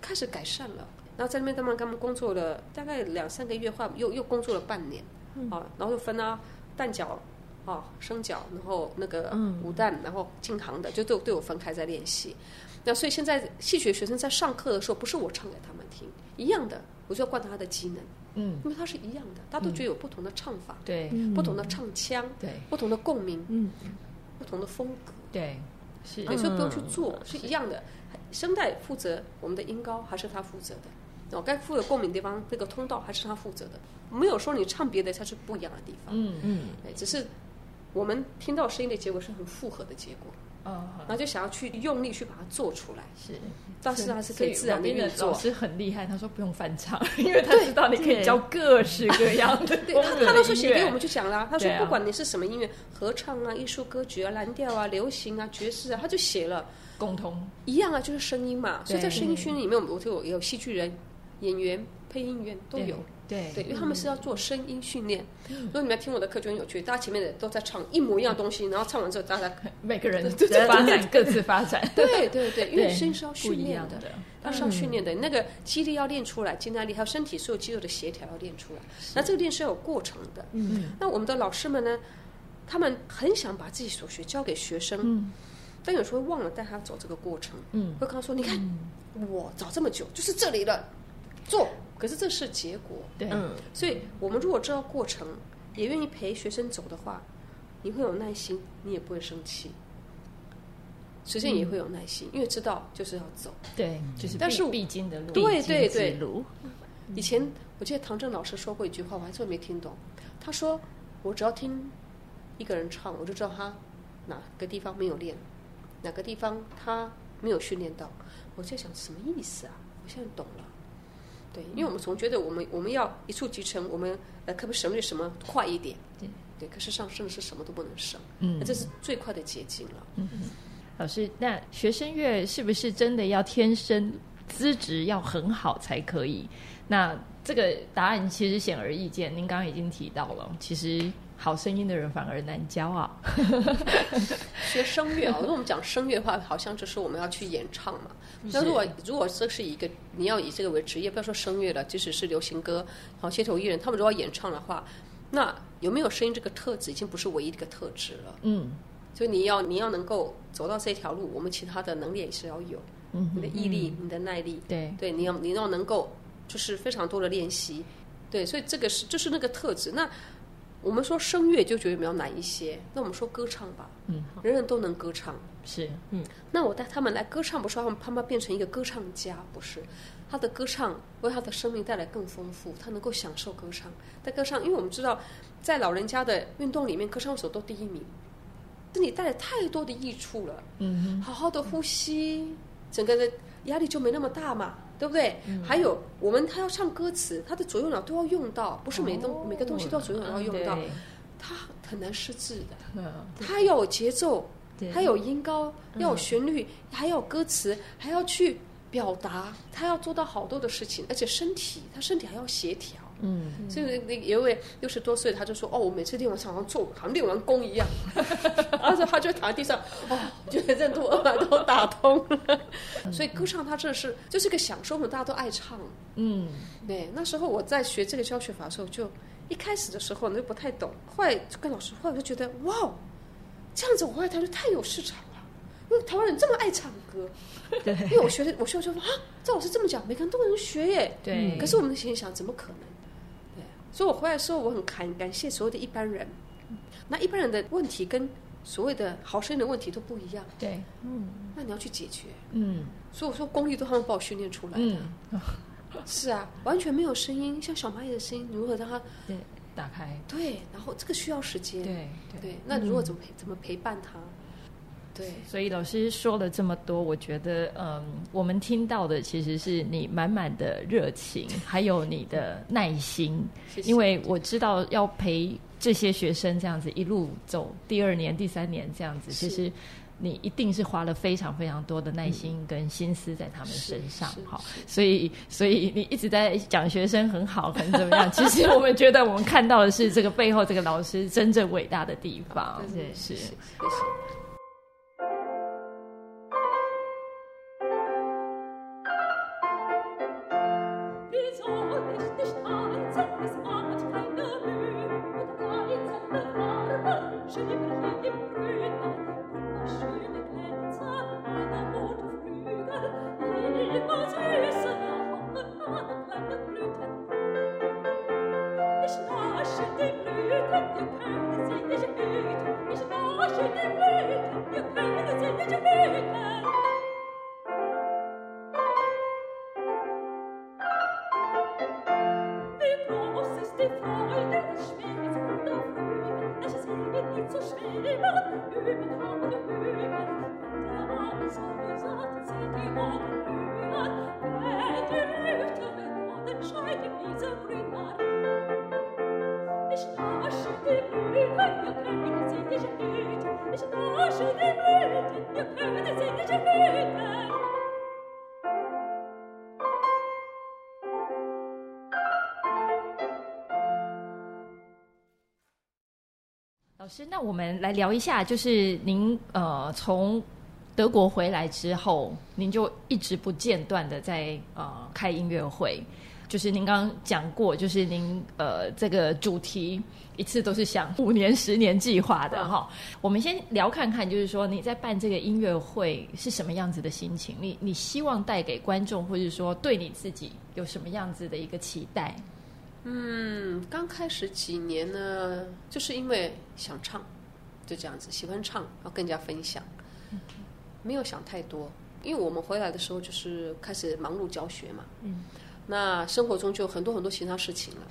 C: 开始改善了。然后在那边他们他们工作了大概两三个月，后又又工作了半年，嗯、啊，然后又分啊蛋饺啊生饺，然后那个五蛋，然后进行的就都都有分开在练习。那所以现在戏曲学生在上课的时候，不是我唱给他们听，一样的，我就要观察他的机能，嗯，因为它是一样的，大家都觉得有不同的唱法，
A: 对，
C: 不同的唱腔，对，不同的共鸣，嗯，不同的风格，
A: 对，是，
C: 所以不用去做，是一样的。声带负责我们的音高，还是他负责的？哦该负责共鸣的地方，那个通道还是他负责的，没有说你唱别的才是不一样的地方，嗯。嗯，只是我们听到声音的结果是很复合的结果。哦，然后就想要去用力去把它做出来，是，但是还是可以自然的运作。
A: 老师很厉害，他说不用翻唱，因为他知道你可以教各式各样的。
C: 对，他他都是写给我们去讲啦。他说不管你是什么音乐，合唱啊、艺术歌曲啊、蓝调啊、流行啊、爵士啊，他就写了
A: 共同
C: 一样啊，就是声音嘛。所以在声音训练里面，我们我就有戏剧人、演员、配音员都有。对对，因为他们是要做声音训练，如果你们要听我的课就很有趣。大家前面的都在唱一模一样东西，然后唱完之后，大家
A: 每个人都在发展各自发展。
C: 对对对，因为声音是要训练的，它是要训练的，那个肌力要练出来，肌耐力还有身体所有肌肉的协调要练出来。那这个练是要有过程的。嗯，那我们的老师们呢，他们很想把自己所学教给学生，但有时候忘了带他走这个过程。嗯，会跟他说：“你看，我找这么久，就是这里了，做。”可是这是结果，对，嗯，所以我们如果知道过程，也愿意陪学生走的话，你会有耐心，你也不会生气，实际也会有耐心，嗯、因为知道就是要走，
A: 对，就是但是必经的路，
C: 对对对，以前我记得唐正老师说过一句话，我还真没听懂。他说：“我只要听一个人唱，我就知道他哪个地方没有练，哪个地方他没有训练到。”我在想什么意思啊？我现在懂了。对，因为我们总觉得我们我们要一蹴即成，我们呃可不省略什么快一点？对对，可是上甚至是什么都不能省，嗯，那这是最快的捷径了。嗯，
A: 老师，那学声乐是不是真的要天生资质要很好才可以？那这个答案其实显而易见，您刚刚已经提到了，其实。好声音的人反而难教啊！
C: 学声乐啊，如果我们讲声乐的话，好像就是我们要去演唱嘛。那如果如果这是一个你要以这个为职业，不要说声乐了，即使是流行歌、然后街头艺人，他们如果要演唱的话，那有没有声音这个特质已经不是唯一的一个特质了。嗯，所以你要你要能够走到这条路，我们其他的能力也是要有。嗯，你的毅力、你的耐力，对对，你要你要能够就是非常多的练习。对，所以这个是就是那个特质。那我们说声乐就觉得比较难一些，那我们说歌唱吧，嗯，人人都能歌唱，是，嗯，那我带他们来歌唱，不是让他们变成一个歌唱家，不是，他的歌唱为他的生命带来更丰富，他能够享受歌唱，在歌唱，因为我们知道，在老人家的运动里面，歌唱手都第一名，这里带来太多的益处了，嗯，好好的呼吸，整个的压力就没那么大嘛。对不对？嗯、还有我们他要唱歌词，他的左右脑都要用到，不是每东、哦、每个东西都要左右脑要用到，他很难失智的。嗯、他要有节奏，他有音高，要有旋律，嗯、还要有歌词，还要去表达，他要做到好多的事情，而且身体，他身体还要协调。嗯，所以那有一位六十多岁，他就说：“哦，我每次练完像做好像练完功一样。”然后他就躺在地上，哦，觉得任督二脉都打通了。所以歌唱，他这是就是个享受嘛，大家都爱唱。嗯，对。那时候我在学这个教学法的时候，就一开始的时候呢就不太懂，后来就跟老师，后来就觉得哇，这样子我后来他就太有市场了，因为台湾人这么爱唱歌。对。因为我学的，我学的时候说啊，赵老师这么讲，每个人都能学耶。对。可是我们心里想，怎么可能？所以我回来的时候，我很感感谢所有的一般人。那一般人的问题跟所谓的好声音的问题都不一样。对，嗯，那你要去解决。嗯，所以我说功力都他们把我训练出来的。嗯，是啊，完全没有声音，像小蚂蚁的声音，如何让它
A: 对打开？
C: 对，然后这个需要时间。对对，那你如果怎么陪怎么陪伴他？对，
A: 所以老师说了这么多，我觉得，嗯，我们听到的其实是你满满的热情，还有你的耐心。谢谢。因为我知道要陪这些学生这样子一路走，第二年、第三年这样子，其实你一定是花了非常非常多的耐心跟心思在他们身上，好，所以所以你一直在讲学生很好，很怎么样？其实我们觉得我们看到的是这个背后这个老师真正伟大的地方，
C: 对，
A: 是，谢谢。老师，那我们来聊一下，就是您呃从德国回来之后，您就一直不间断的在呃开音乐会。就是您刚刚讲过，就是您呃这个主题一次都是想五年、十年计划的哈。我们先聊看看，就是说你在办这个音乐会是什么样子的心情？你你希望带给观众，或者说对你自己有什么样子的一个期待？
C: 嗯，刚开始几年呢，就是因为想唱，就这样子，喜欢唱，然后更加分享，没有想太多。因为我们回来的时候就是开始忙碌教学嘛，嗯，那生活中就很多很多其他事情了。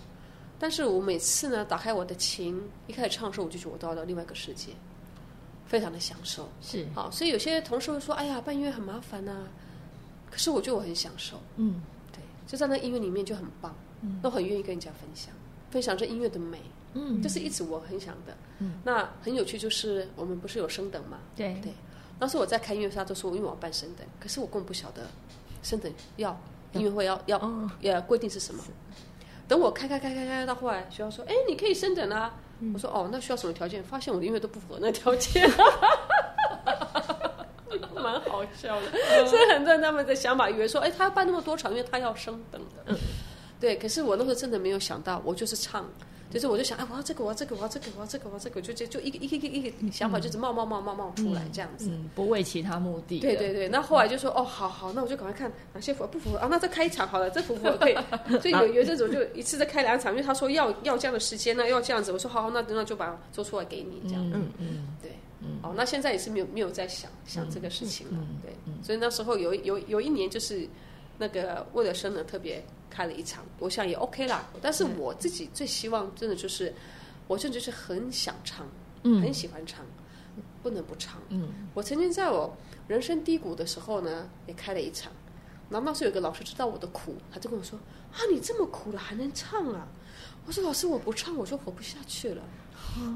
C: 但是我每次呢，打开我的琴，一开始唱的时候，我就觉得我到了另外一个世界，非常的享受。
A: 是，
C: 好，所以有些同事会说：“哎呀，办音乐很麻烦呐。”可是我觉得我很享受，嗯，对，就在那音乐里面就很棒。都很愿意跟人家分享，分享这音乐的美，嗯，这是一直我很想的。嗯，那很有趣，就是我们不是有升等嘛？
A: 对
C: 对。当时我在开音乐会，都说因为我要办升等，可是我根本不晓得升等要音乐会要要要规定是什么。等我开开开开开到后来，学校说：“哎，你可以升等啊。”我说：“哦，那需要什么条件？”发现我的音乐都不符合那条件，蛮好笑的。所以很多人他们的想法以为说：“哎，他要办那么多场，因为他要升等的。”对，可是我那时候真的没有想到，我就是唱，就是我就想，哎，我要这个，我要这个，我要这个，我要这个，我要这个，就就就一个一个一个一个想法，就是冒冒冒冒冒出来这样子，
A: 嗯，不为其他目的。
C: 对对对，那后来就说，哦，好好，那我就赶快看哪些符合不符合啊？那再开一场好了，这符合可以。所以有有这种就一次再开两场，因为他说要要这样的时间呢，要这样子，我说好，那那就把它做出来给你这样。嗯嗯，对，哦，那现在也是没有没有在想想这个事情了，对，所以那时候有有有一年就是那个为了生呢特别。开了一场，我想也 OK 啦。但是我自己最希望，真的就是，我真的就是很想唱，嗯，很喜欢唱，不能不唱。嗯，我曾经在我人生低谷的时候呢，也开了一场。然后那时候有个老师知道我的苦，他就跟我说：“啊，你这么苦了还能唱啊？”我说：“老师，我不唱我就活不下去了，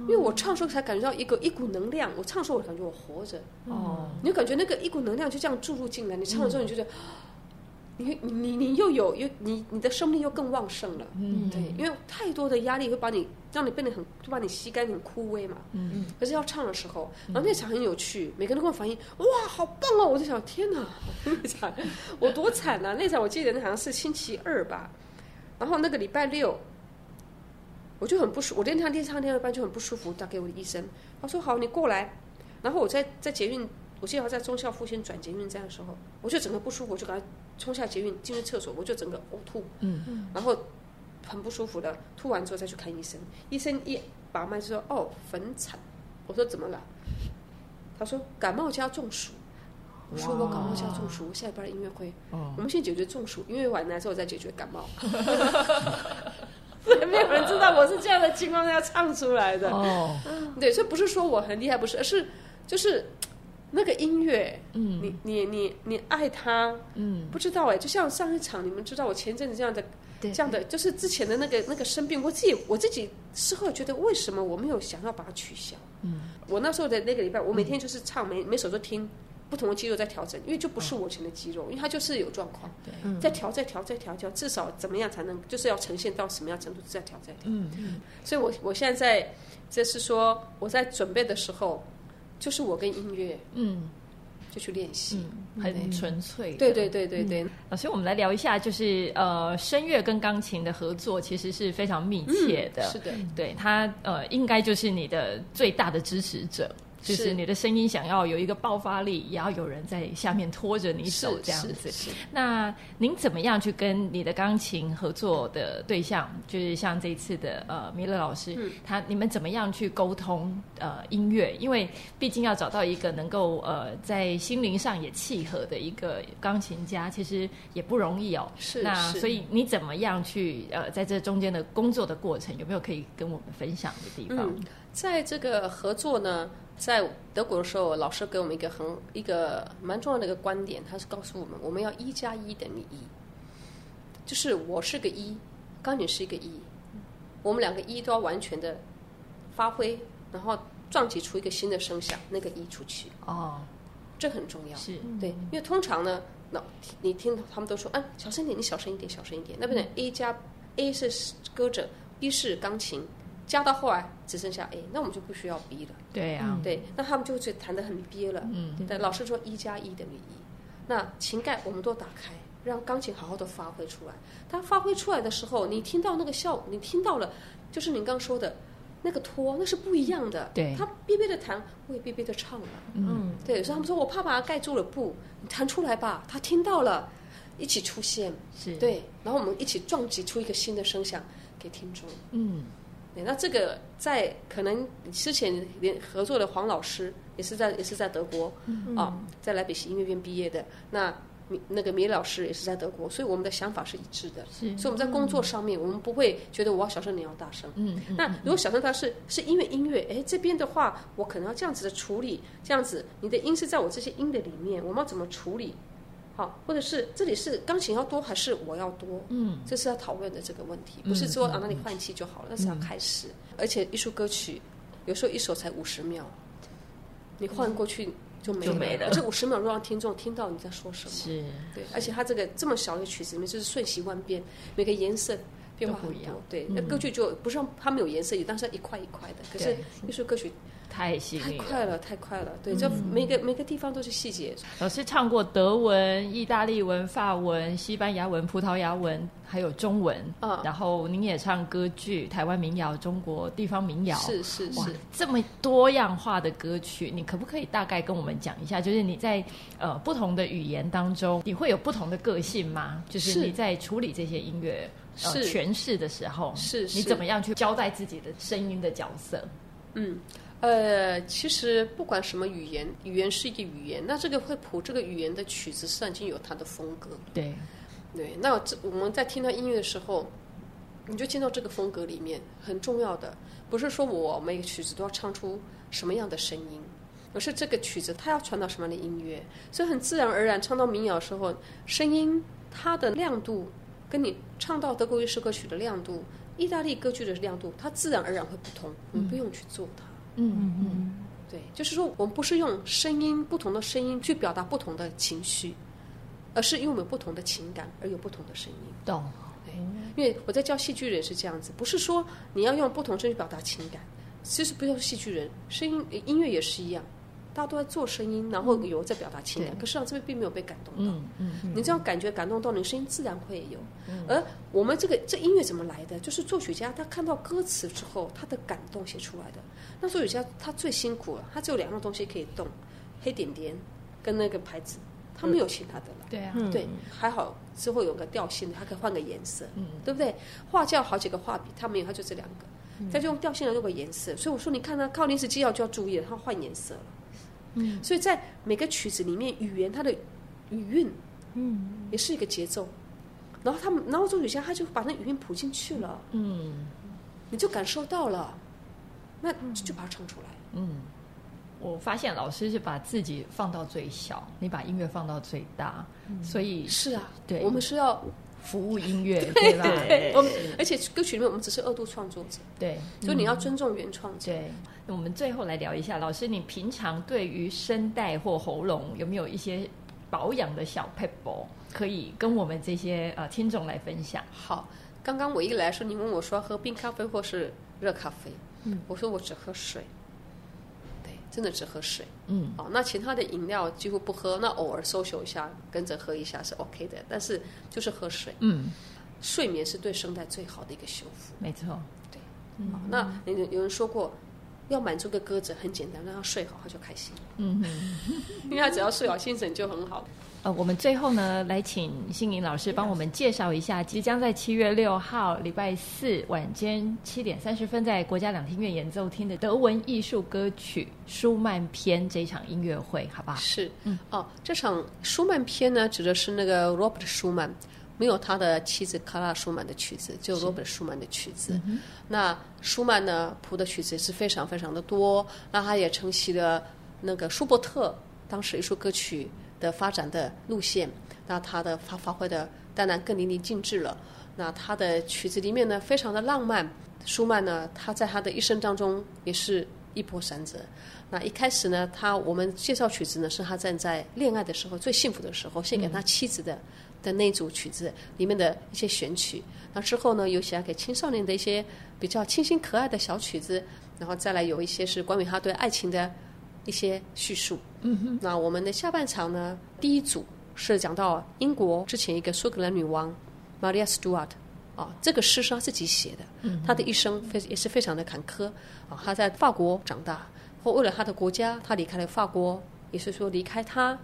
C: 因为我唱的时候才感觉到一个一股能量。我唱的时候我感觉我活着。哦，你就感觉那个一股能量就这样注入进来。你唱的时候你就觉得。你你你又有又你你的生命又更旺盛了，嗯，对，因为太多的压力会把你让你变得很就把你吸干很枯萎嘛，嗯，可是要唱的时候，然后那场很有趣，每个人都跟我反映，哇，好棒哦！我就想，天哪，那场我多惨啊！那场我记得那好像是星期二吧，然后那个礼拜六，我就很不舒服，我练唱练唱练到一半就很不舒服，打给我的医生，他说好，你过来，然后我在在捷运。我记得我在中校复兴转捷运站的时候，我就整个不舒服，我就赶快冲下捷运进入厕所，我就整个呕吐，嗯嗯，然后很不舒服的，吐完之后再去看医生，医生一把脉就说哦，坟残，我说怎么了？他说感冒加中暑，我说我感冒加中暑，我下一班音乐会，哦，我们先解决中暑，音乐完了之后再解决感冒，没有人知道我是这样的情况下唱出来的，哦，对，所以不是说我很厉害，不是，而是就是。那个音乐，嗯，你你你你爱他，嗯，不知道哎，就像上一场，你们知道我前阵子这样的，对这样的，就是之前的那个那个生病，我自己我自己事后觉得，为什么我没有想要把它取消？嗯，我那时候的那个礼拜，我每天就是唱，每每首都听。不同的肌肉在调整，因为就不是我以前的肌肉，哦、因为它就是有状况，对，在调，再调，再调，调，至少怎么样才能，就是要呈现到什么样程度，再调，再调。嗯嗯。所以我我现在在，就是说我在准备的时候，就是我跟音乐，嗯，就去练习，
A: 嗯、很纯粹。
C: 对对对对对。
A: 嗯、老师，我们来聊一下，就是呃，声乐跟钢琴的合作其实是非常密切的。
C: 嗯、是的，
A: 对他呃，应该就是你的最大的支持者。就是你的声音想要有一个爆发力，也要有人在下面拖着你走这样子。那您怎么样去跟你的钢琴合作的对象，就是像这一次的呃米勒老师，嗯、他你们怎么样去沟通呃音乐？因为毕竟要找到一个能够呃在心灵上也契合的一个钢琴家，其实也不容易哦。
C: 是。
A: 那所以你怎么样去呃在这中间的工作的过程，有没有可以跟我们分享的地方？
C: 嗯、在这个合作呢？在德国的时候，老师给我们一个很一个蛮重要的一个观点，他是告诉我们，我们要一加一等于一，就是我是个一，钢琴是一个一，我们两个一都要完全的发挥，然后撞击出一个新的声响，那个一出去。哦，这很重要。
A: 是
C: 对，因为通常呢，那你听他们都说，嗯、啊，小声点，你小声一点，小声一点。那不能 A 加 A 是歌者，B 是钢琴。加到后来只剩下 A，那我们就不需要 B 了。
A: 对呀、啊，
C: 对，那他们就会弹得很憋了。嗯，对。老师说一加一等于一，那琴盖我们都打开，让钢琴好好的发挥出来。它发挥出来的时候，你听到那个效，你听到了，就是您刚说的那个托，那是不一样的。
A: 对，
C: 他憋憋的弹，我也憋憋的唱了。嗯，对。所以他们说我怕把它盖住了，不，你弹出来吧。他听到了，一起出现。
A: 是。
C: 对，然后我们一起撞击出一个新的声响给听众。嗯。那这个在可能之前联合作的黄老师也是在也是在德国，嗯、啊，在莱比锡音乐院毕业的。那那个米老师也是在德国，所以我们的想法是一致的。是，所以我们在工作上面，我们不会觉得我要小声，你要大声。嗯，那如果小声，它是是因为音乐，哎，这边的话，我可能要这样子的处理，这样子，你的音是在我这些音的里面，我们要怎么处理？好，或者是这里是钢琴要多还是我要多？嗯，这是要讨论的这个问题，不是说啊那你换气就好了，那是要开始。而且艺术歌曲有时候一首才五十秒，你换过去就没了。这五十秒，让听众听到你在说什么。是，对。而且它这个这么小的曲子里面，就是瞬息万变，每个颜色变化不一样。对，那歌剧就不是它没有颜色，但是一块一块的。可是艺术歌曲。
A: 太细腻，
C: 太快了，太快了。对，就每个、嗯、每个地方都是细节。
A: 老师唱过德文、意大利文、法文、西班牙文、葡萄牙文，还有中文。嗯，然后您也唱歌剧、台湾民谣、中国地方民谣。
C: 是是是，
A: 这么多样化的歌曲，你可不可以大概跟我们讲一下？就是你在呃不同的语言当中，你会有不同的个性吗？就是你在处理这些音乐呃诠释的时候，是，是你怎么样去交代自己的声音的角色？
C: 嗯。呃，其实不管什么语言，语言是一个语言，那这个会谱这个语言的曲子，上已经有它的风格。
A: 对，
C: 对。那这我们在听到音乐的时候，你就进到这个风格里面。很重要的不是说我每个曲子都要唱出什么样的声音，而是这个曲子它要传达什么样的音乐。所以很自然而然，唱到民谣的时候，声音它的亮度跟你唱到德国乐师歌曲的亮度、意大利歌剧的亮度，它自然而然会不同。你不用去做它。嗯嗯嗯嗯，对，就是说，我们不是用声音不同的声音去表达不同的情绪，而是因为我们有不同的情感而有不同的声音。
A: 懂，
C: 对，因为我在教戏剧人是这样子，不是说你要用不同声音表达情感，其实不用戏剧人，声音音乐也是一样。大家都在做声音，然后有在表达情感，嗯、可是实际上这边并没有被感动到。嗯嗯嗯、你这样感觉感动到，你声音自然会有。嗯、而我们这个这音乐怎么来的？就是作曲家他看到歌词之后，他的感动写出来的。那作曲家他最辛苦了，他只有两样东西可以动：黑点点跟那个牌子，他没有其他的了。
A: 对啊、
C: 嗯，对，还好之后有个调性，他可以换个颜色，嗯、对不对？画架好几个画笔，他没有，他就这两个，他就用调性来用个颜色。所以我说，你看他靠临时记号就要注意了，他换颜色了。嗯，所以在每个曲子里面，语言它的语韵，嗯，也是一个节奏。然后他们，然后作曲家他就把那语韵谱进去了，嗯，你就感受到了，那就把它唱出来。
A: 嗯，我发现老师是把自己放到最小，你把音乐放到最大，所以
C: 是啊，对，我们是要
A: 服务音乐，对吧？
C: 对，我们而且歌曲里面我们只是二度创作者，
A: 对，
C: 所以你要尊重原创者。
A: 对，那我们最后来聊一下，老师，你平常对于声带或喉咙有没有一些保养的小撇步，可以跟我们这些呃听众来分享？
C: 好，刚刚我一来说，你问我说喝冰咖啡或是热咖啡，嗯，我说我只喝水。真的只喝水，嗯，哦，那其他的饮料几乎不喝，那偶尔 social 一下，跟着喝一下是 OK 的，但是就是喝水，嗯，睡眠是对声带最好的一个修复，
A: 没错，
C: 对，嗯，那有有人说过，要满足个鸽子很简单，让它睡好它就开心，嗯哼，因为它只要睡好，精神就很好。
A: 呃，我们最后呢，来请心颖老师帮我们介绍一下，即将在七月六号礼拜四晚间七点三十分在国家两厅院演奏厅的德文艺术歌曲舒曼篇这一场音乐会，好不好？
C: 是，嗯，哦，这场舒曼篇呢，指的是那个 Robert 舒曼，没有他的妻子卡拉舒曼的曲子，只有 Robert 舒曼的曲子。嗯、那舒曼呢谱的曲子也是非常非常的多，那他也承袭了那个舒伯特当时艺术歌曲。的发展的路线，那他的发发挥的当然更淋漓尽致了。那他的曲子里面呢，非常的浪漫。舒曼呢，他在他的一生当中也是一波三折。那一开始呢，他我们介绍曲子呢，是他站在恋爱的时候最幸福的时候，献给他妻子的、的那组曲子里面的一些选曲。那之后呢，有写给青少年的一些比较清新可爱的小曲子，然后再来有一些是关于他对爱情的。一些叙述。嗯哼，那我们的下半场呢，第一组是讲到英国之前一个苏格兰女王 Maria Stuart 啊，这个诗是她自己写的。嗯，她的一生非也是非常的坎坷啊。她在法国长大，或为了她的国家，她离开了法国，也是说离开她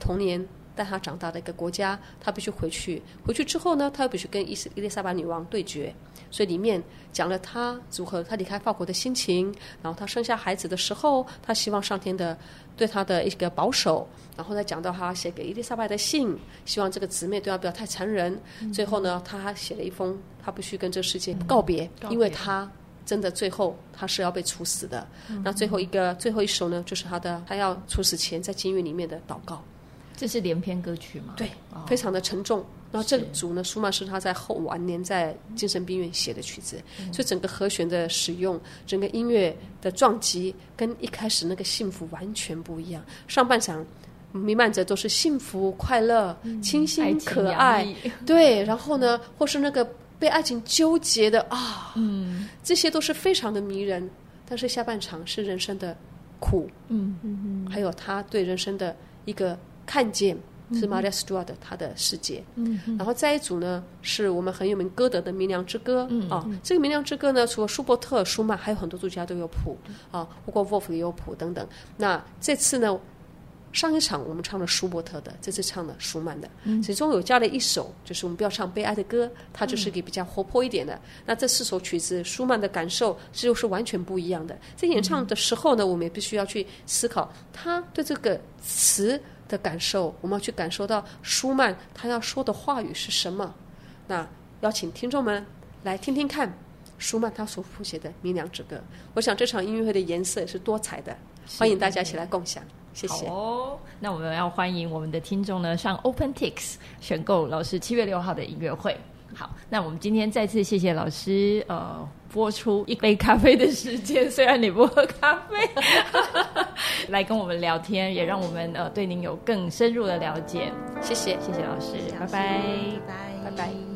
C: 童年带她长大的一个国家，她必须回去。回去之后呢，她又必须跟伊斯伊丽莎白女王对决。所以里面讲了他如何他离开法国的心情，然后他生下孩子的时候，他希望上天的对他的一个保守，然后再讲到他写给伊丽莎白的信，希望这个姊妹对他不要太残忍。最后呢，他写了一封，他必须跟这个世界告别，因为他真的最后他是要被处死的。那最后一个最后一首呢，就是他的他要处死前在监狱里面的祷告。
A: 这是连篇歌曲吗？
C: 对，哦、非常的沉重。然后这组呢，舒曼是他在后晚年在精神病院写的曲子，嗯、所以整个和弦的使用，整个音乐的撞击，跟一开始那个幸福完全不一样。上半场弥漫着都是幸福、快乐、嗯、清新、可爱，对。然后呢，或是那个被爱情纠结的啊，嗯，这些都是非常的迷人。但是下半场是人生的苦，嗯嗯嗯，还有他对人生的一个看见。是 Maria Stuart 他的世界，嗯、然后再一组呢，是我们很有名歌德的《明亮之歌》嗯、啊。这个《明亮之歌》呢，除了舒伯特、舒曼，还有很多作家都有谱啊，包括 Wolf 也有谱等等。那这次呢，上一场我们唱了舒伯特的，这次唱了舒曼的，嗯、其中有加了一首，就是我们不要唱悲哀的歌，它就是给比较活泼一点的。嗯、那这四首曲子，舒曼的感受这就是完全不一样的。在演唱的时候呢，我们也必须要去思考他对这个词。的感受，我们要去感受到舒曼他要说的话语是什么。那邀请听众们来听听看舒曼他所谱写的《明亮之歌》。我想这场音乐会的颜色也是多彩的，欢迎大家一起来共享。谢谢。哦，那我们要欢迎我们的听众呢上 OpenTix 选购老师七月六号的音乐会。好，那我们今天再次谢谢老师，呃，播出一杯咖啡的时间，虽然你不喝咖啡，来跟我们聊天，也让我们呃对您有更深入的了解。谢谢，谢谢老师，拜拜，拜拜。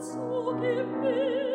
C: Zugib mir